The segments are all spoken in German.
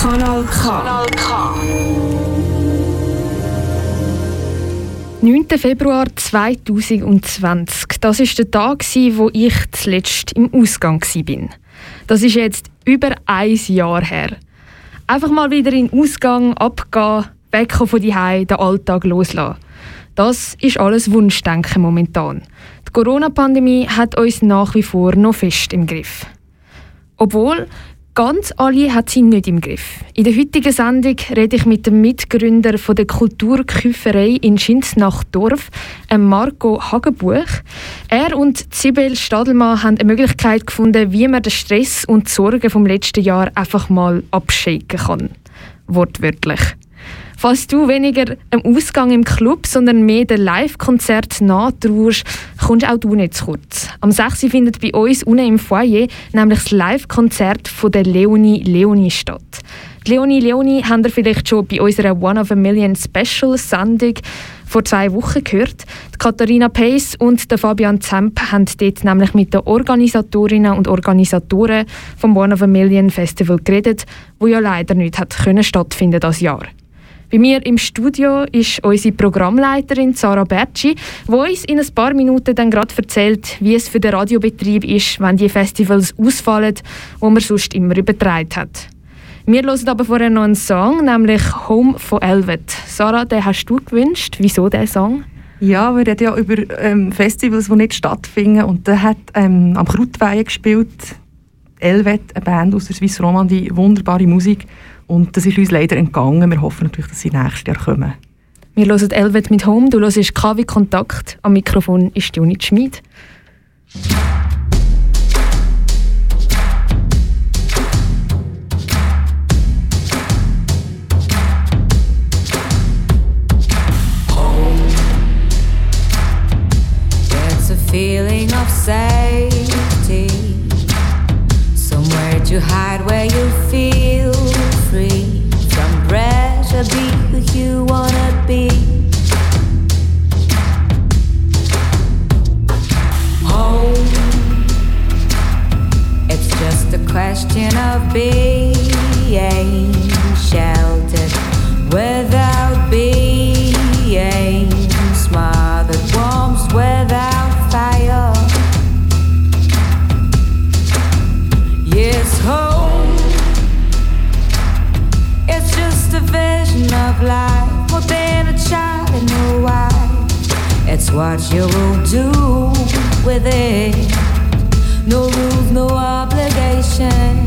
Kanal K. Kanal K. 9. Februar 2020. Das ist der Tag, wo ich zuletzt im Ausgang war. Das ist jetzt über ein Jahr her. Einfach mal wieder in den Ausgang, abgehen, wegkommen von die den Alltag loslassen. Das ist alles Wunschdenken momentan. Die Corona-Pandemie hat uns nach wie vor noch fest im Griff. Obwohl, ganz alle hat sie nicht im Griff. In der heutigen Sendung rede ich mit dem Mitgründer von der Kulturküferei in Schinsnachdorf, Marco Hagenbuch. Er und Sibel Stadelmann haben eine Möglichkeit gefunden, wie man den Stress und die Sorgen vom letzten Jahr einfach mal abschicken kann. Wortwörtlich. Falls du weniger am Ausgang im Club, sondern mehr den Live-Konzert nachtrauerst, kommst auch du nicht zu kurz. Am 6. findet bei uns unten im Foyer nämlich das Live-Konzert von der Leonie Leonie statt. Die Leonie Leonie habt ihr vielleicht schon bei unserer One of a Million Special Sendung vor zwei Wochen gehört. Die Katharina Pace und der Fabian Zemp haben dort nämlich mit den Organisatorinnen und Organisatoren vom One of a Million Festival geredet, wo ja leider nicht hat können stattfinden das Jahr. Bei mir im Studio ist unsere Programmleiterin Sarah Bertschi, die uns in ein paar Minuten dann gerade erzählt, wie es für den Radiobetrieb ist, wenn die Festivals ausfallen, wo man sonst immer übertragen hat. Wir hören aber vorher noch einen Song, nämlich Home von Elvet. Sarah, den hast du gewünscht. Wieso der Song? Ja, wir reden ja über ähm, Festivals, die nicht stattfinden. Und der hat ähm, am Krautweihen gespielt. Elvet, eine Band aus der Swiss Romandie, wunderbare Musik. Und das ist uns leider entgangen. Wir hoffen natürlich, dass sie nächstes Jahr kommen. Wir hören Elvet mit Home, du hörst KW Kontakt. Am Mikrofon ist Juni Schmid. Of being sheltered without being smothered. Without fire. Yes, home a vision of life a child. It's what you will do with it. No rules, no obligation.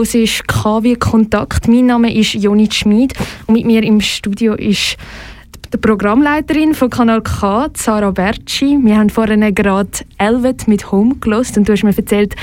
Du hörst KW Kontakt. Mein Name ist Joni Schmid und mit mir im Studio ist die Programmleiterin von Kanal K, Sarah Bertschi. Wir haben vorhin gerade Elvet mit Home gelost und du hast mir erzählt,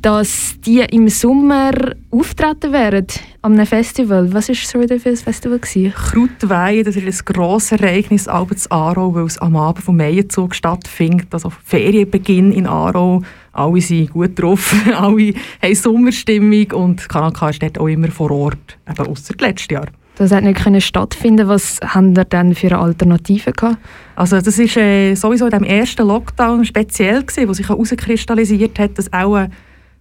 dass die im Sommer auftreten werden einem Festival. Was war so für ein Festival? Krautweihe, das ist ein grosses Ereignis abends Aarau, weil es am Abend vom Meienzug stattfindet. Also Ferienbeginn in Aarau. Alle sind gut drauf, alle haben Sommerstimmung und Kanal K ist dort auch immer vor Ort, eben ausser letztes Jahr. Das hat nicht können stattfinden. Was haben ihr denn für Alternativen gehabt? Also das ist äh, sowieso in dem ersten Lockdown speziell gewesen, wo sich herauskristallisiert hat, dass auch äh,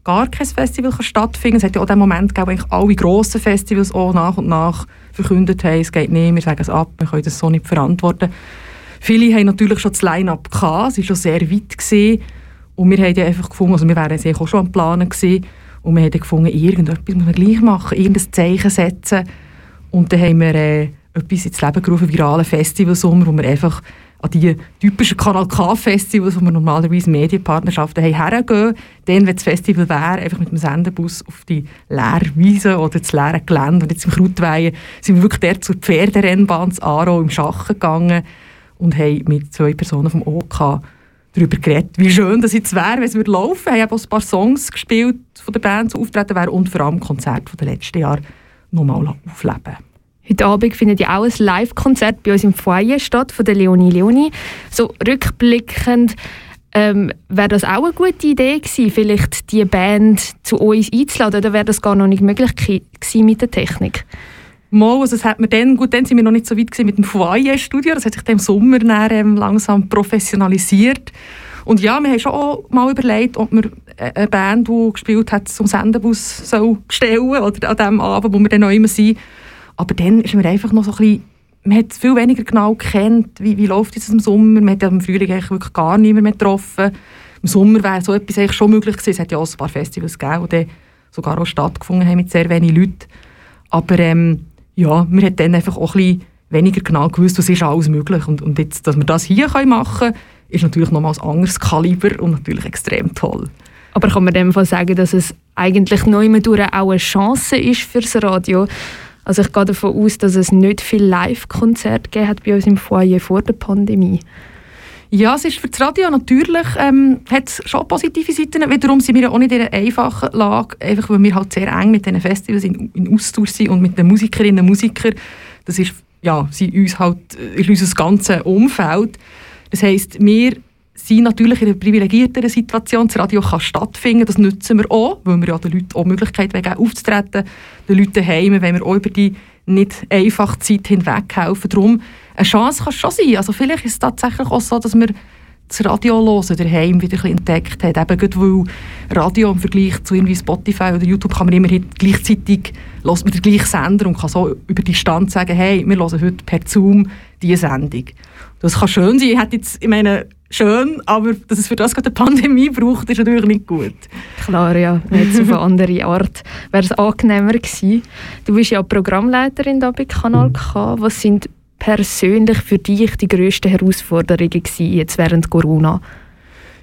gar kein Festival kann stattfinden. Es hat ja auch den Moment gegeben, wo eigentlich alle grossen Festivals auch nach und nach verkündet haben, es geht nicht, wir sagen es ab, wir können das so nicht verantworten. Viele haben natürlich schon das Line-Up gehabt, es war schon sehr weit gewesen. Und wir haben einfach gefunden, also wir wären auch schon am Planen gewesen, und wir haben gefunden, irgendetwas muss man gleich machen, irgendein Zeichen setzen und dann haben wir äh, etwas ins Leben gerufen, virale Festivalsommer, wo wir einfach an die typischen Kanal K-Festivals, wo wir normalerweise Medienpartnerschaften haben, hergehen. Dann, wenn das Festival wäre, einfach mit dem Senderbus auf die leere Wiese oder das leere Gelände. Und jetzt im Krautweihen sind wir wirklich der zur Pferderennbahn zu Aarau im Schachen gegangen und haben mit zwei Personen vom OK darüber geredet, wie schön das jetzt wäre, wenn es laufen würde. Wir haben ein paar Songs gespielt von der Band, die auftreten wären und vor allem Konzerte von den letzten Jahren nochmal aufleben. Heute Abend findet ja auch ein Live-Konzert bei uns im Foyer statt von der Leonie Leonie. So rückblickend ähm, wäre das auch eine gute Idee gewesen, vielleicht die Band zu uns einzuladen, oder wäre das gar noch nicht möglich gewesen mit der Technik? Mal, also hat man dann, gut, dann sind wir noch nicht so weit mit dem Foyer-Studio, das hat sich im Sommer dann, ähm, langsam professionalisiert. Und ja, wir haben schon auch mal überlegt, ob wir eine Band, die gespielt hat, zum Sendebus soll stellen oder an dem Abend, wo wir dann noch immer sind. Aber dann ist mir einfach noch so ein bisschen, man hat viel weniger genau gekannt, wie, wie läuft es im Sommer. Man hat ja im Frühling eigentlich wirklich gar niemand mehr getroffen. Im Sommer wäre so etwas eigentlich schon möglich gewesen. Es hat ja auch ein paar Festivals gegeben, die sogar auch stattgefunden haben mit sehr wenigen Leuten. Aber ähm, ja, man hat dann einfach auch ein bisschen weniger genau gewusst, was ist alles möglich. Und, und jetzt, dass wir das hier machen können, ist natürlich nochmals ein anderes Kaliber und natürlich extrem toll. Aber kann man dem Fall sagen, dass es eigentlich neu auch eine Chance ist für das Radio? Also ich gehe davon aus, dass es nicht viele Live-Konzerte gegeben hat bei uns im Foyer vor der Pandemie. Ja, es ist für das Radio natürlich, ähm, hat schon positive Seiten. Wiederum sind wir auch nicht in einer einfachen Lage, einfach weil wir halt sehr eng mit diesen Festivals in, in Austausch sind und mit den Musikerinnen und Musikern. Das ist, ja, sind uns halt, äh, ist unser ganzes Umfeld. Das heisst, wir sind natürlich in einer privilegierteren Situation. Das Radio kann stattfinden, das nutzen wir auch, weil wir ja den Leuten auch die Möglichkeit geben, aufzutreten. Den Leuten daheim, wenn wir auch über die nicht einfache Zeit hinweg helfen. Darum, eine Chance kann es schon sein. Also vielleicht ist es tatsächlich auch so, dass wir das Radio hören, daheim wieder ein entdeckt hat. Eben gerade weil Radio im Vergleich zu irgendwie Spotify oder YouTube kann man immer gleichzeitig hört man den gleichen Sender und kann so über die Stand sagen, hey, wir hören heute per Zoom diese Sendung. Das kann schön sein. Ich hätte jetzt, ich meine, schön, aber dass es für das gerade eine Pandemie braucht, ist natürlich nicht gut. Klar, ja. Jetzt auf eine andere Art wäre es angenehmer gewesen. Du bist ja Programmleiterin da bei Kanal K. Was sind persönlich für dich die grössten Herausforderungen gewesen, jetzt während Corona?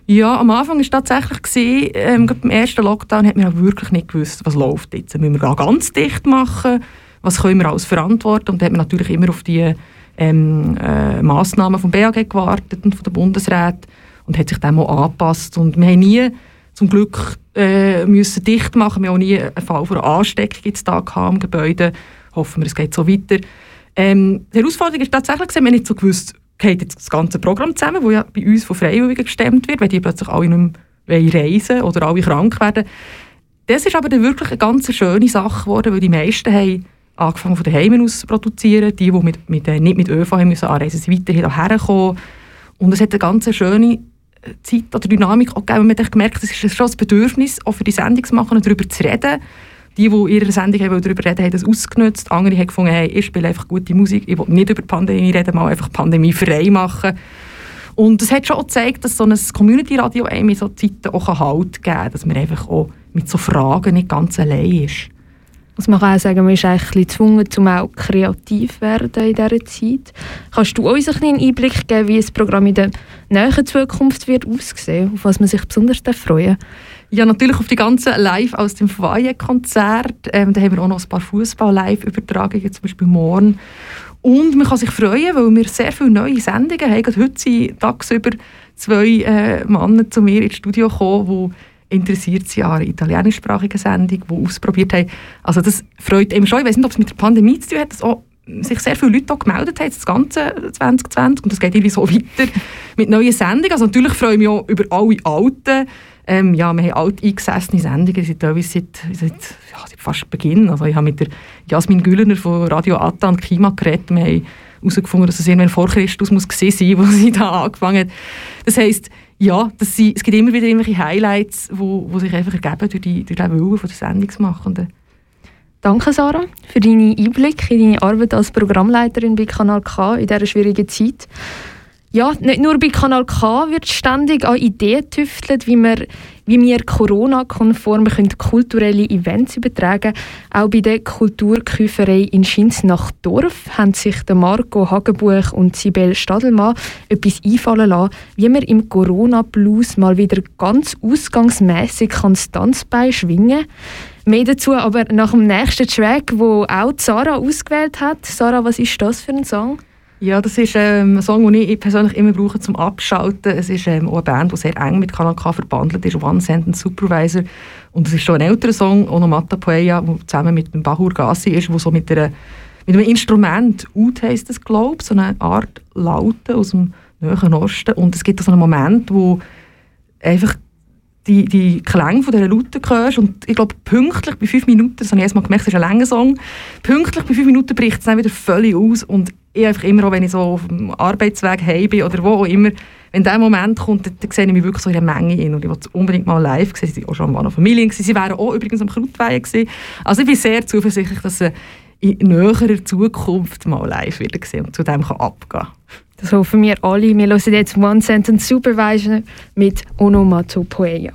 Ja, am Anfang war es tatsächlich, gewesen, ähm, beim ersten Lockdown hat man auch wirklich nicht gewusst, was läuft jetzt. Müssen wir ganz dicht machen? Was können wir alles verantworten? Und da hat man natürlich immer auf die ähm, äh, Massnahmen vom BAG gewartet und von der Bundesrat und hat sich dem auch angepasst. Und wir haben nie zum Glück äh, müssen dicht machen. Wir haben auch nie einen Fall von Ansteckung jetzt da im Gebäude. Hoffen wir, es geht so weiter. Ähm, die Herausforderung ist tatsächlich, wir haben nicht so gewusst, geht jetzt das ganze Programm zusammen, das ja bei uns von Freiwilligen gestemmt wird, wenn die plötzlich alle nicht mehr reisen oder alle krank werden. Das ist aber dann wirklich eine ganz schöne Sache geworden, weil die meisten haben angefangen von daheim aus zu produzieren. Die, die mit, mit, äh, nicht mit ÖV haben müssen anreisen, sind weiterhin hierher gekommen. Und es hat eine ganz schöne äh, Zeit oder Dynamik auch gegeben. Man hat gemerkt, es ist schon das Bedürfnis, auch für die Sendung zu machen und darüber zu reden. Die, die in ihrer Sendung haben, darüber reden haben das ausgenutzt. Andere haben gefunden, hey, ich spiele einfach gute Musik, ich will nicht über die Pandemie reden, mal einfach Pandemie frei machen. Und es hat schon auch gezeigt, dass so ein Community-Radio einem in so Zeiten auch Halt geben kann, dass man einfach auch mit so Fragen nicht ganz allein ist. Also man kann auch sagen, man ist eigentlich gezwungen, um auch kreativ zu werden in dieser Zeit. Kannst du uns einen Einblick geben, wie das Programm in der näheren Zukunft wird aussehen, auf was man sich besonders freuen Ja, natürlich auf die ganzen Live aus dem Foyer-Konzert. Ähm, da haben wir auch noch ein paar Fußball-Live-Übertragungen, zum Beispiel morgen. Und man kann sich freuen, weil wir sehr viele neue Sendungen haben. Gerade heute sind tagsüber zwei äh, Männer zu mir ins Studio gekommen, die interessiert sind an einer italienischsprachigen Sendung, die ausprobiert haben. Also das freut eben schon. Ich weiß nicht, ob es mit der Pandemie zu tun hat, dass auch sich sehr viele Leute gemeldet haben, das ganze 2020. Und das geht irgendwie so weiter mit neuen Sendungen. Also natürlich freue ich mich auch über alle alten ähm, ja, wir haben alt eingesessene Sendungen, seit, seit, seit, ja, seit fast Beginn. Also ich habe mit der Jasmin Güllener von Radio Atta und Klima geredet. Wir haben herausgefunden, dass es irgendwann vor Christus muss gewesen sein wo sie da angefangen hat. Das heisst, ja, das sind, es gibt immer wieder irgendwelche Highlights, die wo, wo sich einfach ergeben durch, die, durch den Willen der Sendungsmachenden. Danke, Sarah, für deine Einblicke in deine Arbeit als Programmleiterin bei Kanal K in dieser schwierigen Zeit. Ja, nicht nur bei Kanal K wird ständig an Ideen getüftelt, wie wir, wie wir Corona-konform kulturelle Events übertragen Auch bei der Kulturküferei in Schins nach Dorf haben sich Marco Hagenbuch und Sibel Stadelmann etwas einfallen lassen, wie man im Corona-Blues mal wieder ganz ausgangsmässig das Tanzbein schwingen kann. Mehr dazu aber nach dem nächsten Track, wo auch Sarah ausgewählt hat. Sarah, was ist das für ein Song? Ja, das ist ähm, ein Song, den ich persönlich immer brauche zum Abschalten. Es ist ähm, auch eine Band, die sehr eng mit Kanal K verbandelt ist, One Sentence Supervisor. Und es ist schon ein älterer Song, Onomata Poeia, der zusammen mit dem Bahur Gassi ist, wo so mit, einer, mit einem Instrument, Ud heisst es, glaube ich, so eine Art Laute aus dem Nahen Osten. Und es gibt so einen Moment, wo einfach die, die Klänge von dieser Laute hörst und ich glaube, pünktlich bei fünf Minuten, das habe ich erstmal gemerkt, das ist ein langer Song, pünktlich bei fünf Minuten bricht es dann wieder völlig aus und ich einfach immer, auch wenn ich so auf dem Arbeitsweg heim bin oder wo auch immer, wenn dieser Moment kommt, dann, dann sehe ich mich wirklich so in einer Menge in und ich wollte unbedingt mal live sehen. Sie waren auch schon am Familie, gewesen. sie wären auch übrigens am Krautweihen gewesen. Also ich bin sehr zuversichtlich, dass sie in näherer Zukunft mal live wieder sehen und zu dem kann abgehen Das hoffen wir alle. Wir hören jetzt One Sentence Supervisor mit Onomatopoeia.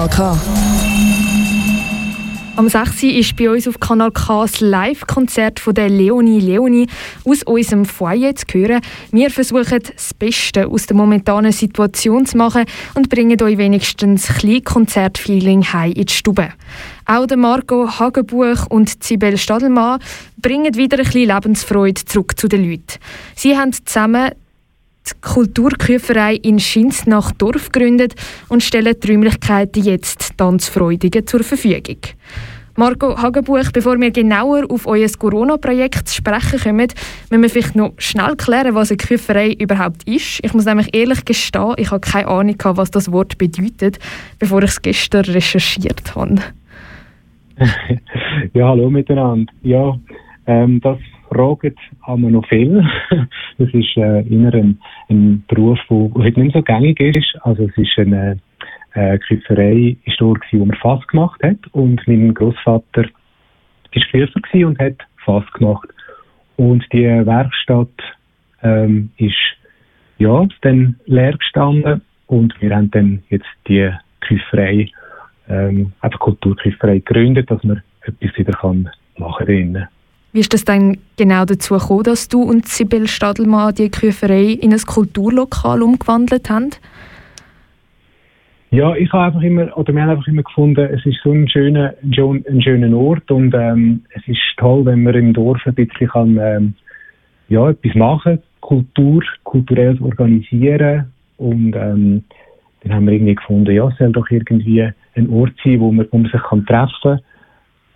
Kanal K. Am 6. ist bei uns auf Kanal K das Live-Konzert von der Leonie Leonie aus unserem Foyer zu hören. Wir versuchen, das Beste aus der momentanen Situation zu machen und bringen euch wenigstens ein Konzertfeeling heim in die Stube. Auch der Marco Hagenbuch und Sibel Stadelmann bringen wieder ein bisschen Lebensfreude zurück zu den Leuten. Sie haben zusammen die Kulturküferei in Schins nach Dorf gegründet und stellen die Räumlichkeiten jetzt Tanzfreudigen zur Verfügung. Marco Hagenbuch, bevor wir genauer auf euer Corona-Projekt zu sprechen kommen, müssen wir vielleicht noch schnell klären, was eine Küferei überhaupt ist. Ich muss nämlich ehrlich gestehen, ich habe keine Ahnung, was das Wort bedeutet, bevor ich es gestern recherchiert habe. ja, hallo miteinander. Ja, ähm, das fragen haben wir noch viel. das ist äh, immer ein, ein Beruf, der heute nicht so gängig ist. Also es ist eine äh, Küferei ist dort, wo man Fass gemacht hat und mein Großvater war Küfer und hat Fass gemacht. Und die Werkstatt ähm, ist ja dann leer gestanden und wir haben dann jetzt die Küferei, ähm, einfach Kulturküferei gegründet, dass man etwas wieder kann machen kann. Wie ist es dann genau dazu gekommen, dass du und Sibyl Stadelmann die Küferei in ein Kulturlokal umgewandelt haben? Ja, ich habe einfach immer, oder wir haben einfach immer gefunden, es ist so ein schöner, ein schöner Ort und ähm, es ist toll, wenn man im Dorf ein bisschen kann, ähm, ja, etwas machen, Kultur, kulturell organisieren und ähm, dann haben wir irgendwie gefunden, ja, es soll doch irgendwie ein Ort sein, wo man, wo man sich kann treffen kann,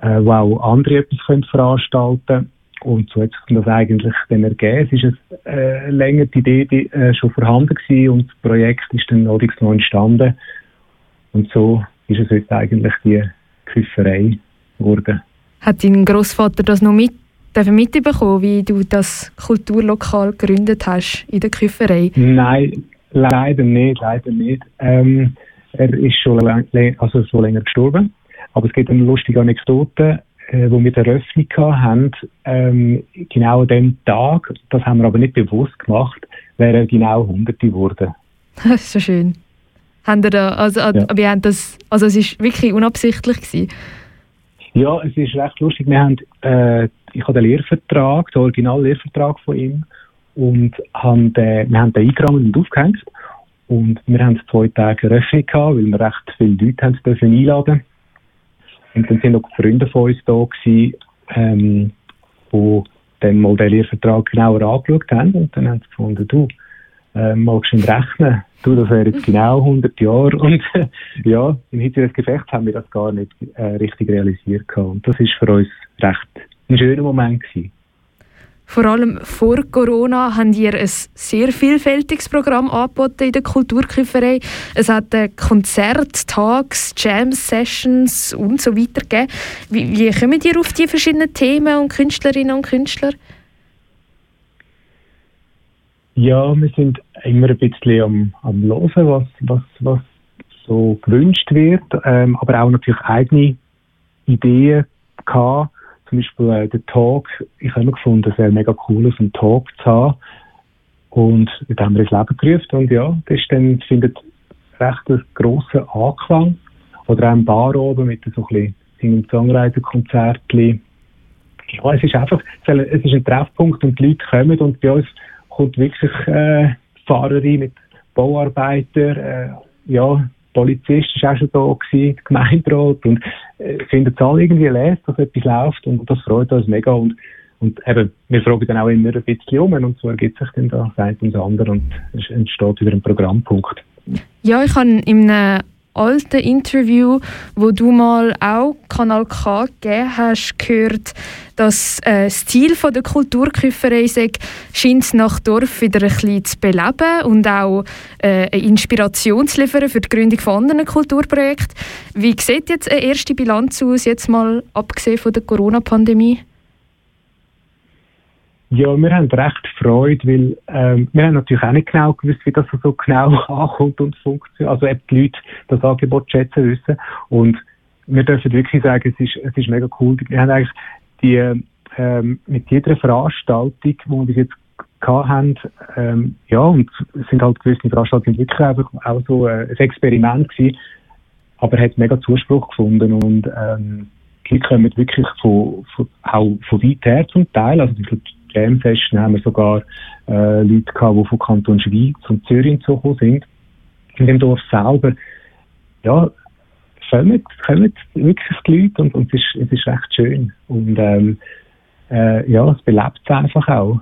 äh, wo auch andere etwas können veranstalten und so hat sich das eigentlich dann ergeben. Es ist eine, äh, länger die Idee die, äh, schon vorhanden gewesen und das Projekt ist dann noch entstanden und so ist es jetzt eigentlich die Küfferei geworden. Hat dein Großvater das noch mit, mitbekommen, wie du das Kulturlokal gegründet hast in der Küfferei? Nein, leider nicht, leider nicht. Ähm, er ist schon, also schon länger gestorben. Aber es gibt eine lustige Anekdote, äh, wo wir die Eröffnung hatten, ähm, genau an dem Tag, das haben wir aber nicht bewusst gemacht, wäre er genau 100 geworden. Das ist so schön. Haben da, also, ja. wir haben das, also es ist wirklich unabsichtlich gewesen. Ja, es ist recht lustig. Wir haben, äh, ich habe den Lehrvertrag, den Original-Lehrvertrag von ihm, und haben den, wir haben den eingerahmt und aufgehängt. Und wir haben zwei Tage Eröffnung gehabt, weil wir recht viele Leute haben dürfen einladen Und dann sind noch Freunde von uns da gewesen, ähm, die dann mal den Lehrvertrag genauer angeschaut haben. Und dann haben sie gefunden, du, äh, magst du rechnen? Du, das wäre jetzt genau 100 Jahre. Und äh, ja, im Hitze des Gefechts haben wir das gar nicht äh, richtig realisiert. Gehabt. Und das ist für uns recht ein schöner Moment gewesen. Vor allem vor Corona haben ihr ein sehr vielfältiges Programm angeboten in der Kulturküferei. Es hat äh, Konzerte, Tags, Jam-Sessions und so weiter gegeben. Wie, wie kommen ihr auf die verschiedenen Themen und Künstlerinnen und Künstler? Ja, wir sind immer ein bisschen am, am Hören, was, was, was so gewünscht wird, ähm, aber auch natürlich eigene Ideen gehabt. Zum Beispiel äh, der Talk. Ich habe immer gefunden, es wäre mega cool, einen Talk zu haben. Und da haben wir ins Leben gerufen und ja, das ist dann, findet recht einen grossen Anklang. Oder auch im Bar oben mit so ein bisschen Songwriter-Konzertchen. Ja, es ist einfach, es ist ein Treffpunkt und die Leute kommen und bei uns kommt wirklich äh, Fahrerin mit Bauarbeiter, äh, ja, Polizist war auch schon da gewesen, Gemeinderat und äh, findet es alle irgendwie les, dass etwas läuft? Und das freut uns mega. Und und eben, wir fragen dann auch immer ein bisschen um. Und so ergibt sich dann da das eine und das andere. Und es entsteht wieder ein Programmpunkt. Ja, ich habe in alten Interview, wo du mal auch Kanal K gegeben hast, gehört, dass äh, das Ziel der Kulturküferei scheint nach Dorf wieder ein bisschen zu beleben und auch äh, eine Inspiration zu liefern für die Gründung von anderen Kulturprojekten. Wie sieht jetzt eine erste Bilanz aus, jetzt mal abgesehen von der Corona-Pandemie? Ja, wir haben recht Freude, weil ähm, wir haben natürlich auch nicht genau gewusst, wie das so genau ankommt und funktioniert. Also ob die Leute das Angebot schätzen wissen. Und wir dürfen wirklich sagen, es ist, es ist mega cool. Wir haben eigentlich die, ähm, mit jeder Veranstaltung, die wir bis jetzt haben, ähm, ja, und es sind halt gewisse Veranstaltungen wirklich einfach auch so äh, ein Experiment gewesen, aber hat mega Zuspruch gefunden und ähm, die kommen wirklich von, von, auch von weit her zum Teil. Also die Jam-Session haben wir sogar äh, Leute gehabt, die von Kanton Schweiz und Zürich zugekommen sind. In dem Dorf selber, ja, kommen, kommen wirklich die Leute und, und es, ist, es ist recht schön. Und ähm, äh, ja, es belebt es einfach auch.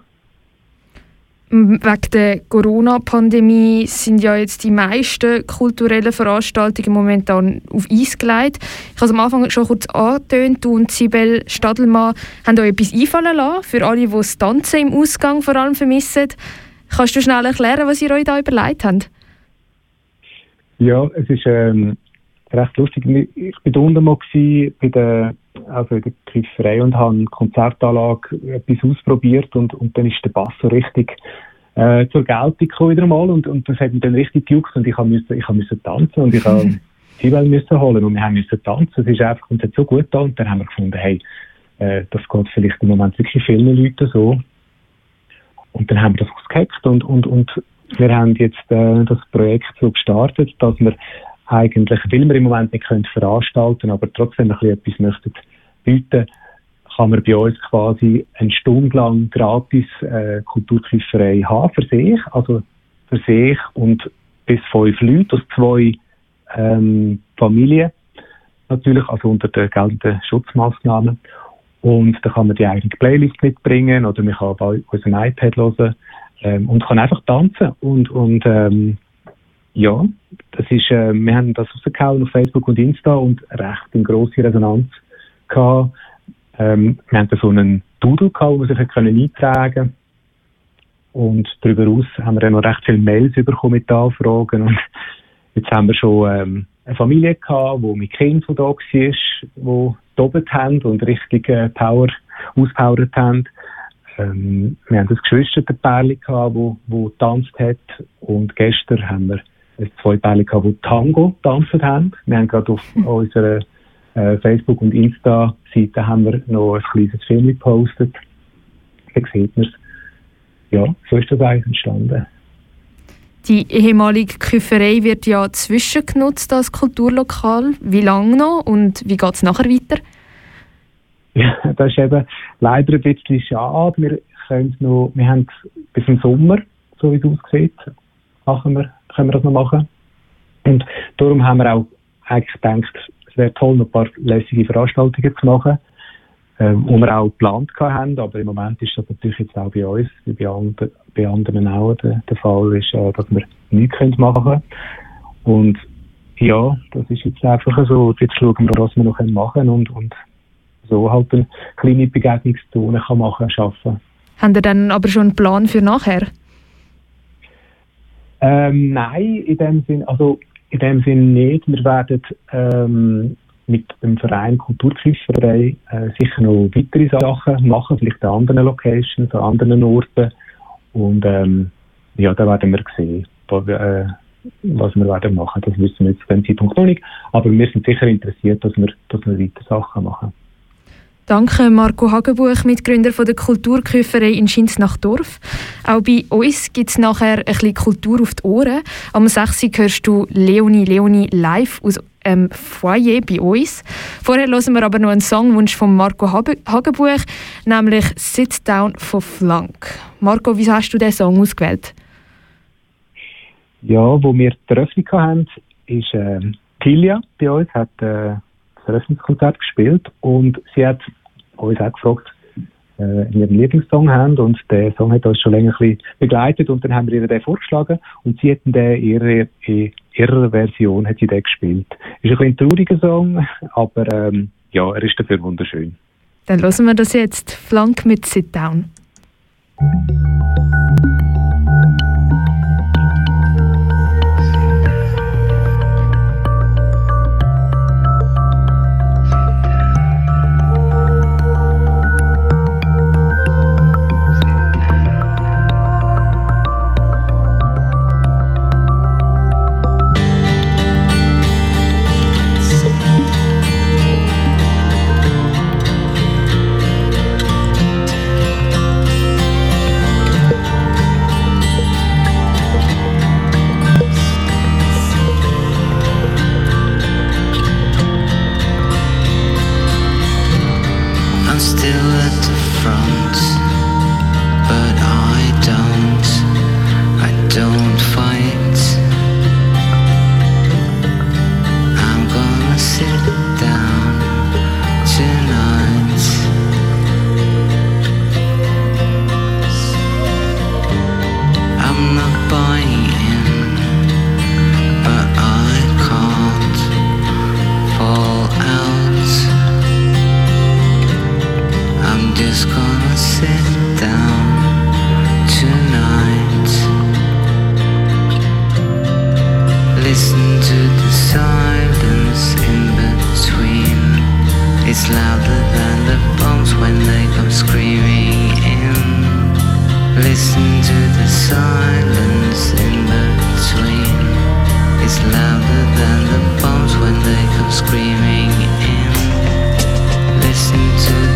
Wegen der Corona-Pandemie sind ja jetzt die meisten kulturellen Veranstaltungen momentan auf Eis gelegt. Ich habe es am Anfang schon kurz angetönt, du und Sibel Stadelmann haben euch etwas einfallen lassen, für alle, die das Tanzen im Ausgang vor allem vermissen. Kannst du schnell erklären, was ihr euch da überlegt habt? Ja, es ist ähm, recht lustig. Ich war unten mal bei der, also in der Kifferei und habe eine Konzertanlage etwas ausprobiert und, und dann ist der Bass so richtig äh, zur Geltung gekommen wieder mal und, und das hat mich dann richtig gejuckt und ich musste ich müssen tanzen und ich habe Zwiebeln müssen holen und wir haben müssen tanzen. Es ist einfach, und es hat so gut getan und dann haben wir gefunden, hey, äh, das geht vielleicht im Moment wirklich vielen Leuten so. Und dann haben wir das ausgehackt und, und, und wir haben jetzt äh, das Projekt so gestartet, dass wir eigentlich, weil wir im Moment nicht können veranstalten aber trotzdem ein bisschen etwas möchten bieten, kann man bei uns quasi eine Stunde lang gratis äh, Kulturküferei haben für sich, also für sich und bis fünf Leute aus zwei ähm, Familien natürlich, also unter den geltenden Schutzmaßnahmen. Und da kann man die eigene Playlist mitbringen oder man kann bei unserem iPad hören ähm, und kann einfach tanzen und, und ähm, ja, das ist, äh, wir haben das rausgehauen auf Facebook und Insta und recht in grosse Resonanz gehabt. Ähm, wir hatten so einen Doodle gehabt, wo man sich können eintragen und darüber hinaus haben wir dann noch recht viele Mails bekommen mit Anfragen und jetzt haben wir schon ähm, eine Familie gehabt, die mit Kindern da war, die tobet haben und richtig äh, Power auspowert haben. Ähm, wir haben ein Geschwisterpärchen gehabt, wo, wo tanzt hat und gestern haben wir zwei Pärchen gehabt, die Tango tanzen haben. Wir haben gerade auf unserer äh, Facebook- und Insta-Seite haben wir noch ein kleines Film gepostet. Da sieht man es. Ja, so ist das eigentlich entstanden. Die ehemalige Küferei wird ja zwischengenutzt als Kulturlokal. Wie lange noch und wie geht es nachher weiter? Ja, das ist eben leider ein bisschen schade. Wir, können noch, wir haben bis im Sommer, so wie es aussieht, machen wir, können wir das noch machen. Und darum haben wir auch eigentlich gedacht, es wäre toll, noch ein paar lässige Veranstaltungen zu machen, ähm, die wir auch geplant haben. Aber im Moment ist das natürlich jetzt auch bei uns, wie bei, andre, bei anderen auch der, der Fall, ist, äh, dass wir nichts machen können. Und ja, das ist jetzt einfach so. Jetzt schauen wir, was wir noch machen können und, und so halt eine kleine Begegnungszone kann machen, schaffen. Haben ihr dann aber schon einen Plan für nachher? Ähm, nein, in dem Sinn, also in dem Sinn nicht. Wir werden ähm, mit dem Verein Kulturküsterei äh, sicher noch weitere Sachen machen, vielleicht an anderen Locations, an anderen Orten. Und ähm, ja, da werden wir sehen, was, äh, was wir werden machen. Das wissen wir jetzt zu dem Zeitpunkt noch nicht. Aber wir sind sicher interessiert, dass wir, dass wir weitere Sachen machen. Danke Marco Hagenbuch, Mitgründer der Kulturküferei in Schinsnachdorf. Auch bei uns gibt es nachher ein bisschen Kultur auf die Ohren. Am 6. hörst du Leonie Leonie live aus ähm, Foyer bei uns. Vorher hören wir aber noch einen Songwunsch von Marco Hagenbuch, nämlich Sit Down von Flank. Marco, wieso hast du diesen Song ausgewählt? Ja, wo wir die Eröffnung hatten, ist äh, Kilia bei uns, hat äh, das Eröffnungskonzert gespielt und sie hat uns auch gefragt, äh, ihren Lieblingssong haben und der Song hat uns schon länger ein bisschen begleitet und dann haben wir ihr den vorgeschlagen und sie hat den ihre, in ihrer Version hat sie den gespielt. Ist ein bisschen ein trauriger Song, aber ähm, ja, er ist dafür wunderschön. Dann hören wir das jetzt, Flank mit Sit Down. Listen to the silence in between. It's louder than the bombs when they come screaming in. Listen to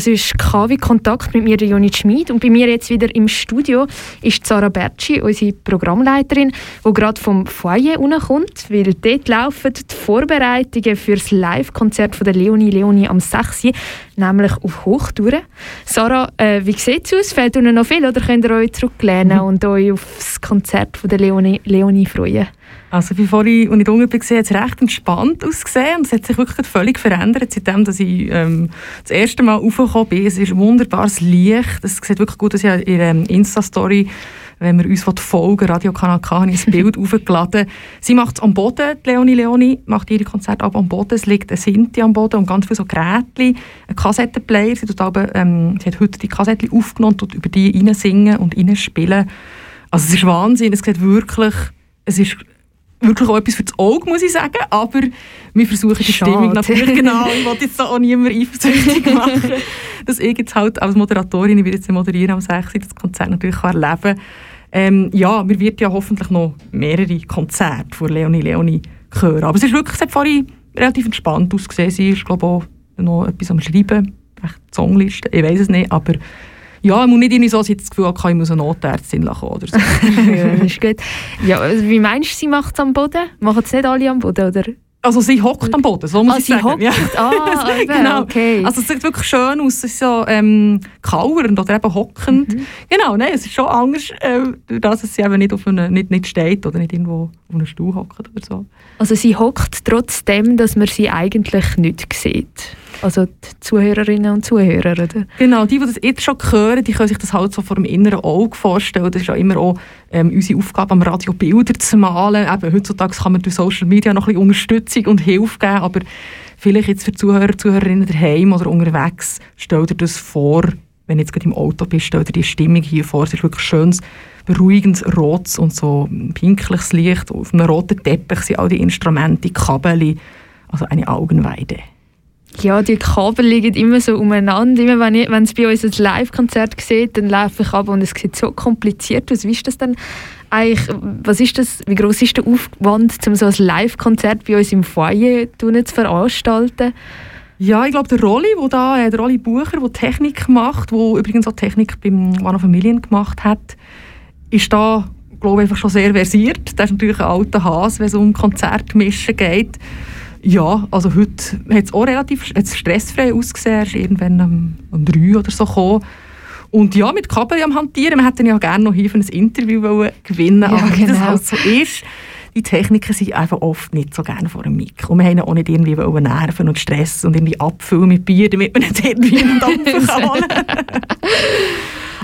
Du hörst KW Kontakt mit mir, Joni Schmid. Und bei mir jetzt wieder im Studio ist Sarah Bertschi, unsere Programmleiterin, die gerade vom Foyer kommt, weil dort laufen die Vorbereitungen für das Live-Konzert von der Leonie Leonie am 6. nämlich auf Hochtouren. Sarah, äh, wie sieht es aus? Fehlt Ihnen noch viel oder könnt ihr euch zurücklehnen mhm. und euch auf das Konzert von der Leonie, Leonie freuen? Also wie vorhin, als ich unten war, hat es recht entspannt ausgesehen und es hat sich wirklich völlig verändert, seitdem dass ich ähm, das erste Mal raufgekommen bin. Es ist wunderbares Licht, es sieht wirklich gut aus in ihrer ähm, Insta-Story wenn wir uns folgen Radio Kanal K, habe ich ein Bild aufgeladen. Sie macht es am Boden, Leonie Leonie macht ihre Konzerte ab am Boden. Es liegt eine Sinti am Boden und ganz viele so Geräte, ein Kassettenplayer. Sie, tut aber, ähm, sie hat heute die Kassetten aufgenommen und über die singen und spielen. Also es ist Wahnsinn, es sieht wirklich, es ist wirklich auch etwas für das Auge, muss ich sagen. Aber wir versuchen die Schade. Stimmung natürlich genau. Ich wollte jetzt auch niemand eifersüchtig machen. dass ich jetzt halt als Moderatorin, ich werde jetzt moderieren am 6. das Konzert natürlich erleben kann. Ähm, ja, wir werden ja hoffentlich noch mehrere Konzerte von Leonie Leonie hören. Aber es ist wirklich, es hat vorhin relativ entspannt ausgesehen. Sie ist, glaube ich, auch noch etwas am Schreiben. Vielleicht Songliste, ich weiß es nicht. Aber ja, ich muss nicht irgendwie so, dass ich das Gefühl habe, ich muss eine Notärztin kommen oder so. ja, das ist gut. Ja, also wie meinst du, sie macht es am Boden? Machen es nicht alle am Boden, oder? Also sie hockt am Boden, so muss ah, ich sie sagen. Hockt? Ja. Ah, genau. okay. Also es sieht wirklich schön aus, es ist so ähm, kauernd oder eben hockend. Mhm. Genau, nein, es ist schon anders, äh, dass sie eben nicht, auf eine, nicht, nicht steht oder nicht irgendwo auf einem Stuhl hockt oder so. Also sie hockt trotzdem, dass man sie eigentlich nicht sieht? Also die Zuhörerinnen und Zuhörer, oder? Genau, die, die das jetzt schon hören, die können sich das halt so vor dem inneren Auge vorstellen. Das ist ja immer auch ähm, unsere Aufgabe, am Radio Bilder zu malen. Eben, heutzutage kann man durch Social Media noch ein bisschen Unterstützung und Hilfe geben, aber vielleicht jetzt für Zuhörer, Zuhörerinnen daheim oder unterwegs, stell dir das vor, wenn du jetzt gerade im Auto bist, stell dir die Stimmung hier vor. Es ist wirklich schönes, beruhigendes Rotes und so pinkliches Licht. Auf einem roten Teppich sind all die Instrumente, die Kabel, also eine Augenweide. Ja, die Kabel liegen immer so umeinander. Immer wenn, ich, wenn es bei uns ein Live-Konzert sieht, dann laufe ich ab und es sieht so kompliziert aus. Wie ist das denn eigentlich, was ist das, wie groß ist der Aufwand, um so ein Live-Konzert bei uns im Foyer zu veranstalten? Ja, ich glaube, der Rolli, wo da, äh, der Rolli Bucher, der Technik macht, der übrigens auch Technik beim One of Million gemacht hat, ist da, glaube ich, einfach schon sehr versiert. Der ist natürlich ein alter Hase, wenn es um Konzertmischen geht. Ja, also heute hat es auch relativ hat's stressfrei ausgesehen. Ist irgendwann um, um drei oder so gekommen. Und ja, mit Kabel am Hantieren. Wir hätten ja gerne noch hier für ein Interview gewinnen ja, aber genau. wie das halt so ist, die Techniker sind einfach oft nicht so gerne vor dem Mic. Und wir haben auch nicht irgendwie nerven und Stress und irgendwie abfüllen mit Bier, damit man nicht irgendwie einen Dampf kann.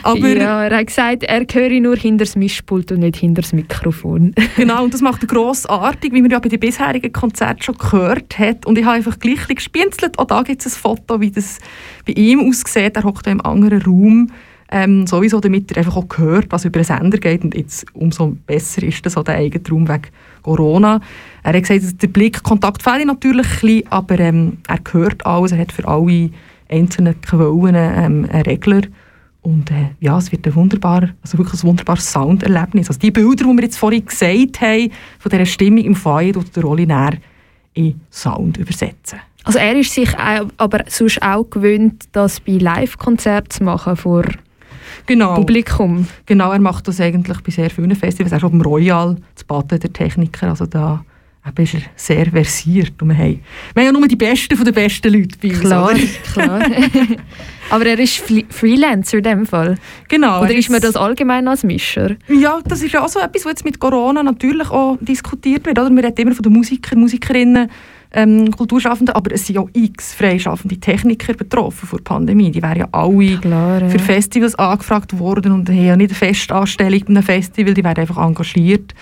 Aber ja, er hat gesagt, er höre nur hinter das Mischpult und nicht hinter das Mikrofon. genau, und das macht er grossartig, wie man ja bei den bisherigen Konzerten schon gehört hat. Und ich habe einfach gleich gespienzelt. Auch da gibt es ein Foto, wie das bei ihm aussieht. Er hockt im anderen Raum. Ähm, sowieso, damit er einfach auch hört, was über den Sender geht. Und jetzt umso besser ist das auch der eigene Raum wegen Corona. Er hat gesagt, der Blickkontakt fehlt natürlich ein bisschen, aber ähm, er hört alles. Er hat für alle einzelnen Quellen ähm, einen Regler. Und äh, ja, es wird ein wunderbar, also wirklich ein wunderbares Sounderlebnis. Also die Bilder, die wir jetzt vorhin gesagt haben, von dieser Stimmung im Feuer, tut der Rolli in Sound übersetzen. Also er ist sich aber sonst auch gewöhnt, das bei Live-Konzerten zu machen vor genau. Publikum. Genau, er macht das eigentlich bei sehr vielen Festivals, auch beim Royal, zu Baden der Techniker, also da eben ist er sehr versiert. Und wir, haben, wir haben ja nur die Besten von den besten Leuten bei uns. Klar, klar. Aber er ist Freelancer in dem Fall. Genau. Oder ist man das allgemein als Mischer? Ja, das ist auch so etwas, was jetzt mit Corona natürlich auch diskutiert wird. Oder? Wir reden immer von den Musikern, Musikerinnen, ähm, Kulturschaffenden, aber es sind auch x freischaffende Techniker betroffen von der Pandemie. Die wären ja alle Klar, ja. für Festivals angefragt worden und haben ja nicht eine Festanstellung bei einem Festival, die werden einfach engagiert.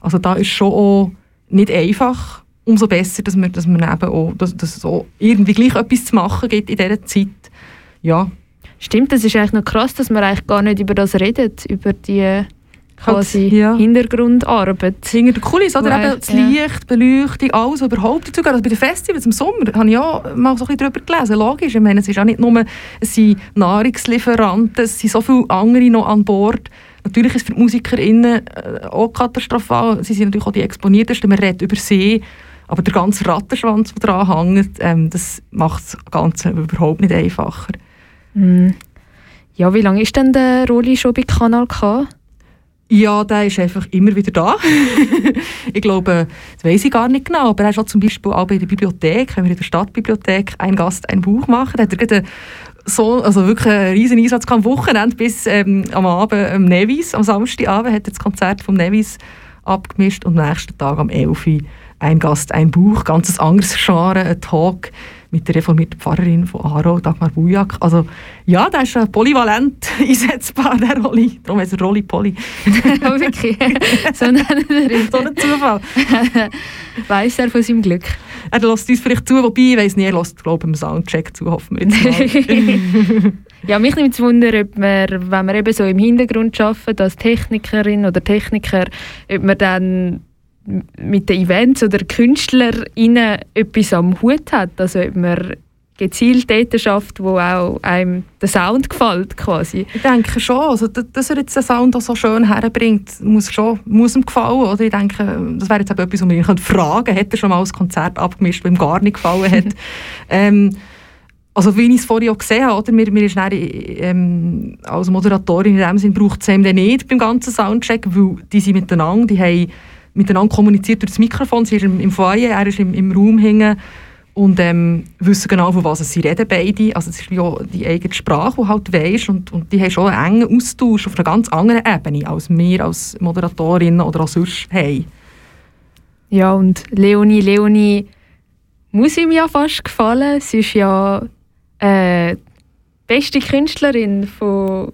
Also da ist schon auch nicht einfach. Umso besser, dass man, dass man eben auch, dass, dass es auch irgendwie gleich etwas zu machen gibt in dieser Zeit. Ja. Stimmt, das ist eigentlich noch krass, dass man eigentlich gar nicht über das redet, über die quasi ja. Hintergrundarbeit. Hinter der Kulisse, oder eben das Licht, ja. Beleuchtung, alles, überhaupt dazu Also bei den Festivals im Sommer habe ich ja mal so ein bisschen darüber gelesen. Logisch, ich meine, es ist auch nicht nur es sind Nahrungslieferanten, es sind so viele andere noch an Bord. Natürlich ist es für die MusikerInnen äh, auch katastrophal. Sie sind natürlich auch die exponiertesten. Man redet über sie. Aber der ganze Rattenschwanz, der dran hängt, ähm, das macht das Ganze überhaupt nicht einfacher. Mm. Ja, wie lange ist denn der Rolli schon bei Kanal K? Ja, der ist einfach immer wieder da. ich glaube, das weiß ich gar nicht genau, aber er ist auch zum Beispiel auch bei der Bibliothek, wenn wir in der Stadtbibliothek ein Gast, ein Buch machen, hat er gerade so, also wirklich einen riesen Einsatz am Wochenende bis ähm, am Abend am Nevis, am Samstagabend hat er das Konzert vom Nevis abgemischt und am nächsten Tag am 11 Uhr ein Gast, ein Buch, ganz anderes Genre, ein Talk mit der reformierten Pfarrerin von Aarau, Dagmar Bujak. Also ja, der ist polyvalent einsetzbar, der Rolli. Darum heißt er Rolli Polly. wirklich? so nennen wir So ein Zufall. Weiss er von seinem Glück? Er lässt uns vielleicht zu, wobei, ich weiss nicht, er lässt, glaube ich, im Soundcheck zu, hoffen wir jetzt Ja, mich nimmt es Wunder, ob man, wenn wir eben so im Hintergrund arbeiten, als Technikerin oder Techniker, ob man dann mit den Events oder KünstlerInnen etwas am Hut hat. Also ob man gezielt dort schafft, wo auch einem der Sound gefällt quasi. Ich denke schon, also, dass er jetzt den Sound auch so schön herbringt, muss, schon, muss ihm gefallen. Oder ich denke, das wäre jetzt etwas, was man ihn fragen könnte. Hat er schon mal ein Konzert abgemischt, das ihm gar nicht gefallen hat? ähm, also wie ich es vorhin auch gesehen habe, oder? Mir, mir ist dann, ähm, als Moderatorin in dem Sinn braucht es ihm dann nicht beim ganzen Soundcheck, weil die sind miteinander, die haben miteinander kommuniziert durch das Mikrofon. Sie ist im, im Foyer, er ist im, im Raum hängen und ähm, wissen genau, von was sie reden beide. Also es ist wie auch die eigene Sprache, die halt weisst und, und die haben schon einen engen Austausch auf einer ganz anderen Ebene, als wir als Moderatorinnen oder als sonst haben. Ja, und Leonie, Leonie muss ihm ja fast gefallen. Sie ist ja äh, beste Künstlerin von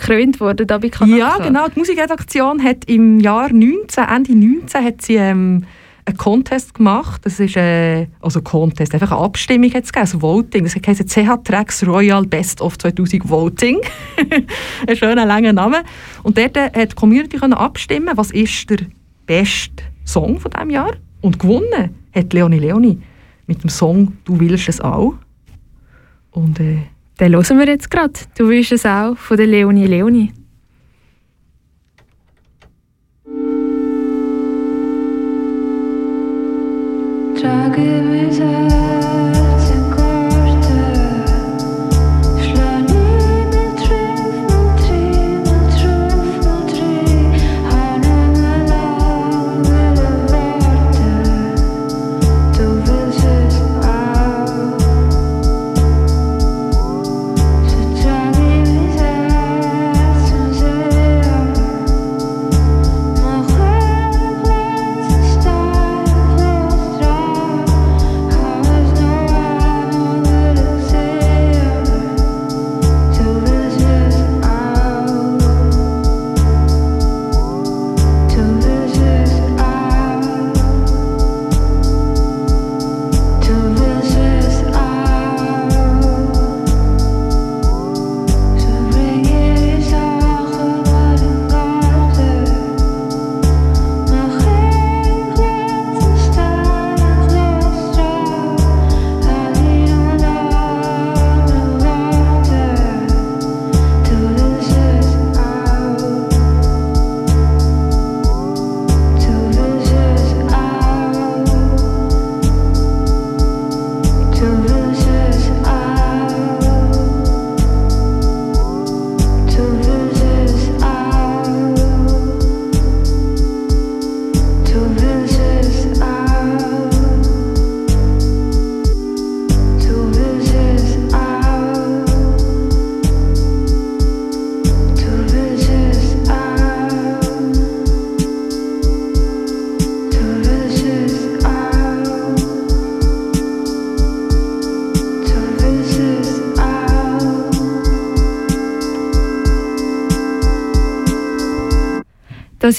gekrönt worden da bei Kanal Ja, genau. Die Musikredaktion hat im Jahr 19, Ende 19 hat sie ähm, einen Contest gemacht. Das ist äh, also Contest, einfach eine Abstimmung hat es gegeben, also Voting. Das heisst CH Tracks Royal Best of 2000 Voting. ein schöner, langer Name. Und dort äh, hat die Community können abstimmen, was ist der beste Song von diesem Jahr. Und gewonnen hat Leonie Leonie mit dem Song «Du willst es auch». Und äh, den hören wir jetzt gerade. Du willst es auch von der Leonie Leonie. Trage mich Das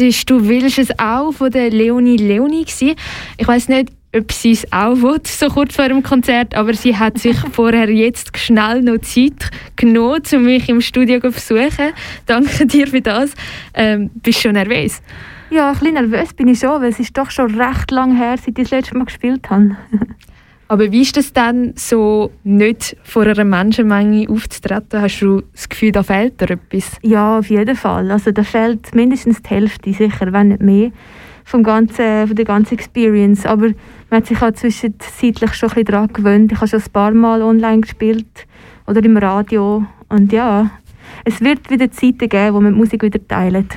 ist «Du willst es auch» von der Leonie Leonie. Gewesen. Ich weiß nicht, ob sie es auch will, so kurz vor dem Konzert, aber sie hat sich vorher jetzt schnell noch Zeit genommen, um mich im Studio zu besuchen. Danke dir für das. Ähm, bist du schon nervös? Ja, ein bisschen nervös bin ich schon, weil es ist doch schon recht lang her, seit ich das letzte Mal gespielt habe. Aber wie ist es dann so, nicht vor einer Menschenmenge aufzutreten? Hast du das Gefühl, da fehlt dir etwas? Ja, auf jeden Fall. Also da fehlt mindestens die Hälfte, sicher, wenn nicht mehr, vom ganzen, von der ganzen Experience. Aber man hat sich auch zwischenzeitlich schon ein bisschen daran gewöhnt. Ich habe schon ein paar Mal online gespielt oder im Radio. Und ja, es wird wieder Zeiten geben, wo man die Musik wieder teilen.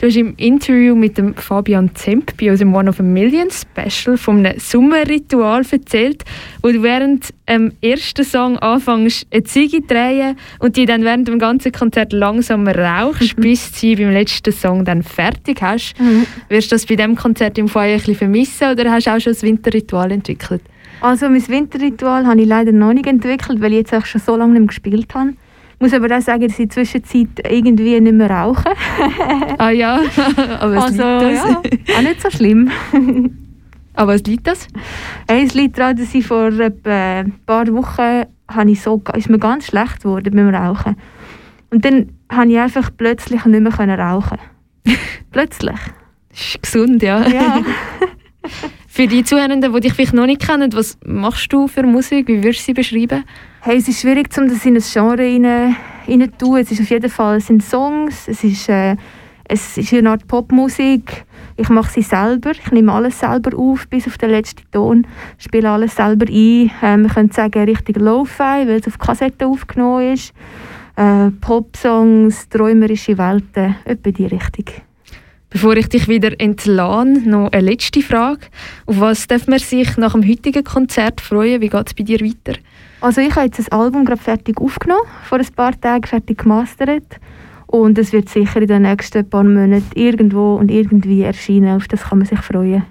Du hast im Interview mit dem Fabian Zemp bei unserem One of a Million Special von einem Sommerritual erzählt, wo du während dem ersten Song anfängst, eine Ziege drehen und die dann während dem ganzen Konzert langsam rauchst, mhm. bis du sie beim letzten Song dann fertig hast. Mhm. Wirst du das bei diesem Konzert im Feuer ein bisschen vermissen oder hast du auch schon das Winterritual entwickelt? Also mein Winterritual habe ich leider noch nicht entwickelt, weil ich jetzt auch schon so lange nicht gespielt habe. Ich muss aber auch sagen, dass ich in der Zwischenzeit irgendwie nicht mehr rauche. ah ja, aber es also, liegt das. Ja, auch nicht so schlimm. aber was liegt das? Hey, es liegt daran, dass ich vor ein paar Wochen habe ich so, ist mir ganz schlecht geworden mit dem Rauchen. Und dann konnte ich einfach plötzlich nicht mehr rauchen. plötzlich. Das ist gesund, ja. ja. Für die Zuhörenden, die dich vielleicht noch nicht kennen, was machst du für Musik? Wie würdest du sie beschreiben? Hey, es ist schwierig, um das in ein Genre rein, rein tun. Es ist auf jeden Fall es sind Songs, es ist, äh, es ist eine Art Popmusik. Ich mache sie selber, ich nehme alles selber auf, bis auf den letzten Ton, spiele alles selber ein. Äh, man könnte sagen, richtig Lo-Fi, weil es auf Kassette aufgenommen ist. Äh, Pop-Songs, träumerische Welten, etwa die Richtung. Bevor ich dich wieder entlasse, noch eine letzte Frage. Auf was darf man sich nach dem heutigen Konzert freuen? Wie geht es bei dir weiter? Also ich habe jetzt das Album gerade fertig aufgenommen, vor ein paar Tagen fertig gemastert. Und es wird sicher in den nächsten paar Monaten irgendwo und irgendwie erscheinen. Auf das kann man sich freuen.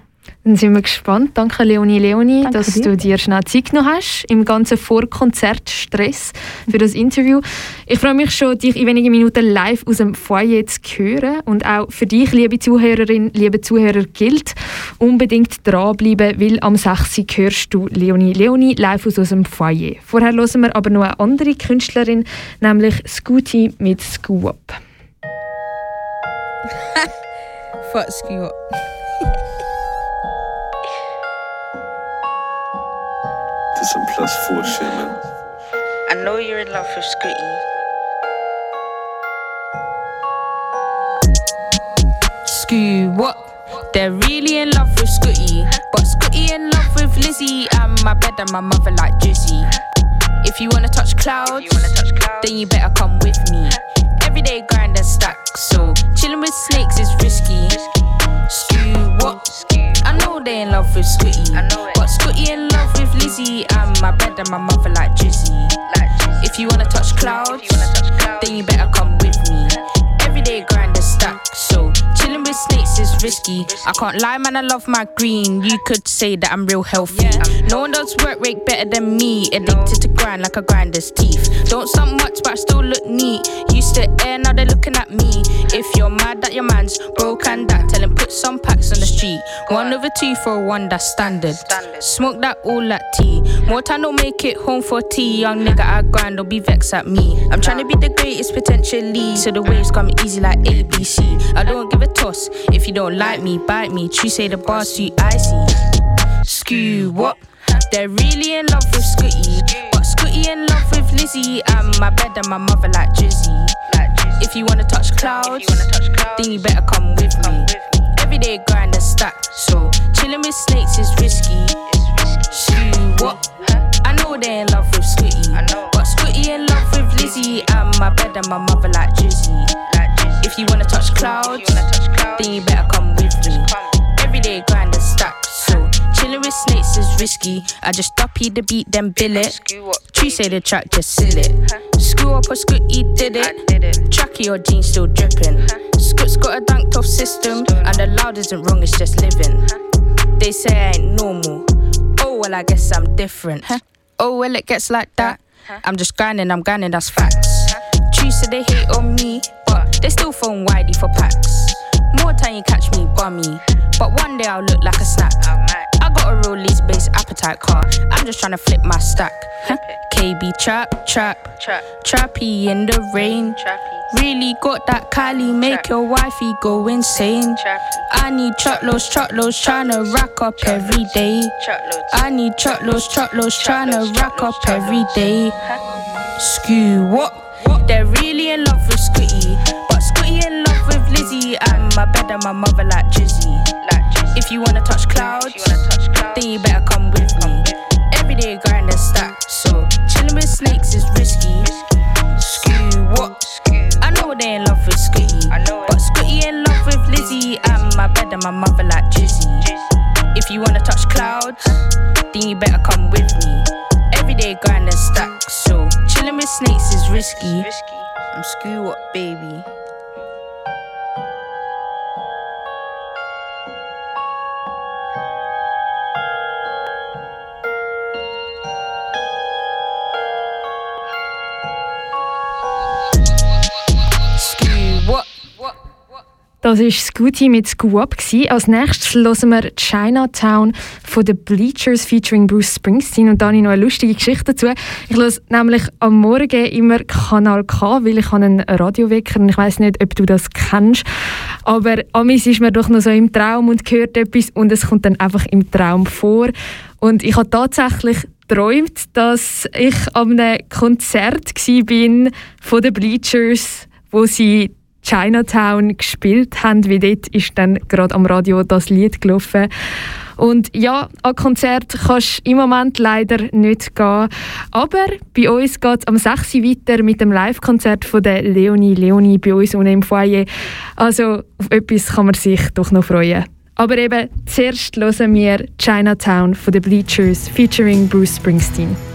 Dann sind wir gespannt. Danke Leonie Leonie, Danke dass dir. du dir schnell Zeit genommen hast im ganzen Vorkonzertstress für das Interview. Ich freue mich schon, dich in wenigen Minuten live aus dem Foyer zu hören. Und auch für dich, liebe Zuhörerin, liebe Zuhörer, gilt unbedingt dranbleiben, weil am 6. hörst du Leonie Leonie live aus unserem Foyer. Vorher hören wir aber noch eine andere Künstlerin, nämlich Scooty mit Scoo Up. Fuck Scoo some plus four shit, man. I know you're in love with Scooty. Scoo, what? They're really in love with Scooty. But Scooty in love with Lizzie. And my bed and my mother like Jizzy. If you wanna touch clouds, then you better come with me. Everyday grind and stack, so chilling with snakes is risky. Scoo, what? I they in love with Scooty. But Scooty in love with Lizzie. And my bed and my mother like Drizzy. If you wanna touch clouds, you wanna touch clouds, then you better come with me. Everyday grind and stack, so chilling with snakes is risky. I can't lie, man, I love my green. You could say that I'm real healthy. No one does work rate better than me. Addicted to grind like a grinder's teeth. Don't stump much, but I still look neat. Used to air, now they're looking at me. If you're mad that your man's broke and that, tell him put some packs on the street. One over two for one, that's standard. Smoke that all that tea. More time don't make it home for tea. Young nigga, I grind, don't be vexed at me. I'm trying to be the greatest potentially. So the waves come easy like ABC. I don't give a toss if you don't like me, bite me. True say the bar's too icy. Skew, what? They're really in love with Scooty. But Scooty in love with Lizzie. And my bed and my mother like Drizzy. If you wanna touch clouds, then you better come with me. Everyday grind and stack. So chilling with snakes is risky. Skew, what? I know they in love with Scooty. But Scooty in love with Lizzie. And my bed and my mother like Drizzy. If you wanna touch clouds, then you better come with me. Everyday grind and stack. So chilling with snakes is risky. I just copy the beat, then bill it. True say the track, just seal it. Screw up or Scooty did it. Tracky or jeans still dripping. Scoot's got a dunked off system, and the loud isn't wrong, it's just living. They say I ain't normal. Oh well, I guess I'm different. Oh well, it gets like that. I'm just grinding, I'm grinding, that's facts. True say they hate on me, they still phone widey for packs. More time you catch me bummy, but one day I'll look like a snack. I got a real lease based appetite car. I'm just trying to flip my stack. Huh? KB trap, trap, trappy in the rain. Really got that Kylie, make your wifey go insane. I need truckloads, truckloads, tryna rack up every day. I need truckloads, truckloads, tryna rack up every day. Skew, what? They're really in love with Scooty, my bed and my mother like Jizzy. Like Jizzy. If you wanna touch clouds, you wanna touch clouds then you better come with come me. With. Everyday grind and stack, so chilling with snakes is risky. risky. What? Screw. I know they in love with Scooty, but Scooty in love with Lizzie. And my bed and my mother like Jizzy. Jizzy. If you wanna touch clouds, then you better come with me. Everyday grind and stack, so chilling with snakes is risky. risky. I'm screw what, baby. Das war Scooty mit Scoop. Als nächstes hören wir Chinatown von den Bleachers featuring Bruce Springsteen. Und da habe ich noch eine lustige Geschichte dazu. Ich höre nämlich am Morgen immer Kanal K, weil ich einen Radiowecker und ich weiß nicht, ob du das kennst. Aber amis ist mir doch noch so im Traum und hört etwas und es kommt dann einfach im Traum vor. Und ich habe tatsächlich geträumt, dass ich an einem Konzert war von den Bleachers, wo sie Chinatown gespielt haben, wie dort ist dann gerade am Radio das Lied gelaufen. Und ja, an Konzert kannst du im Moment leider nicht gehen. Aber bei uns geht es am 6. weiter mit dem Live-Konzert von der Leonie Leonie bei uns unten im Foyer. Also auf etwas kann man sich doch noch freuen. Aber eben, zuerst hören wir Chinatown von den Bleachers featuring Bruce Springsteen.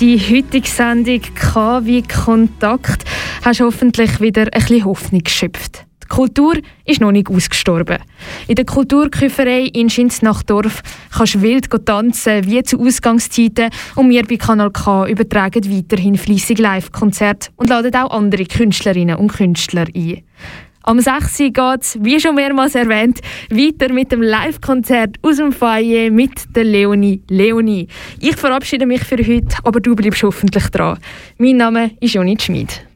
Die heutige Sendung K wie Kontakt hast hoffentlich wieder ein bisschen Hoffnung geschöpft. Die Kultur ist noch nicht ausgestorben. In der Kulturküferei in Schinsnachdorf kannst du wild tanzen, wie zu Ausgangszeiten. Und wir bei Kanal K übertragen weiterhin fleissig Live-Konzerte und laden auch andere Künstlerinnen und Künstler ein. Am 6. geht es, wie schon mehrmals erwähnt, weiter mit dem Live-Konzert aus dem Foyer mit der Leonie Leonie. Ich verabschiede mich für heute, aber du bleibst hoffentlich dran. Mein Name ist Joni Schmid.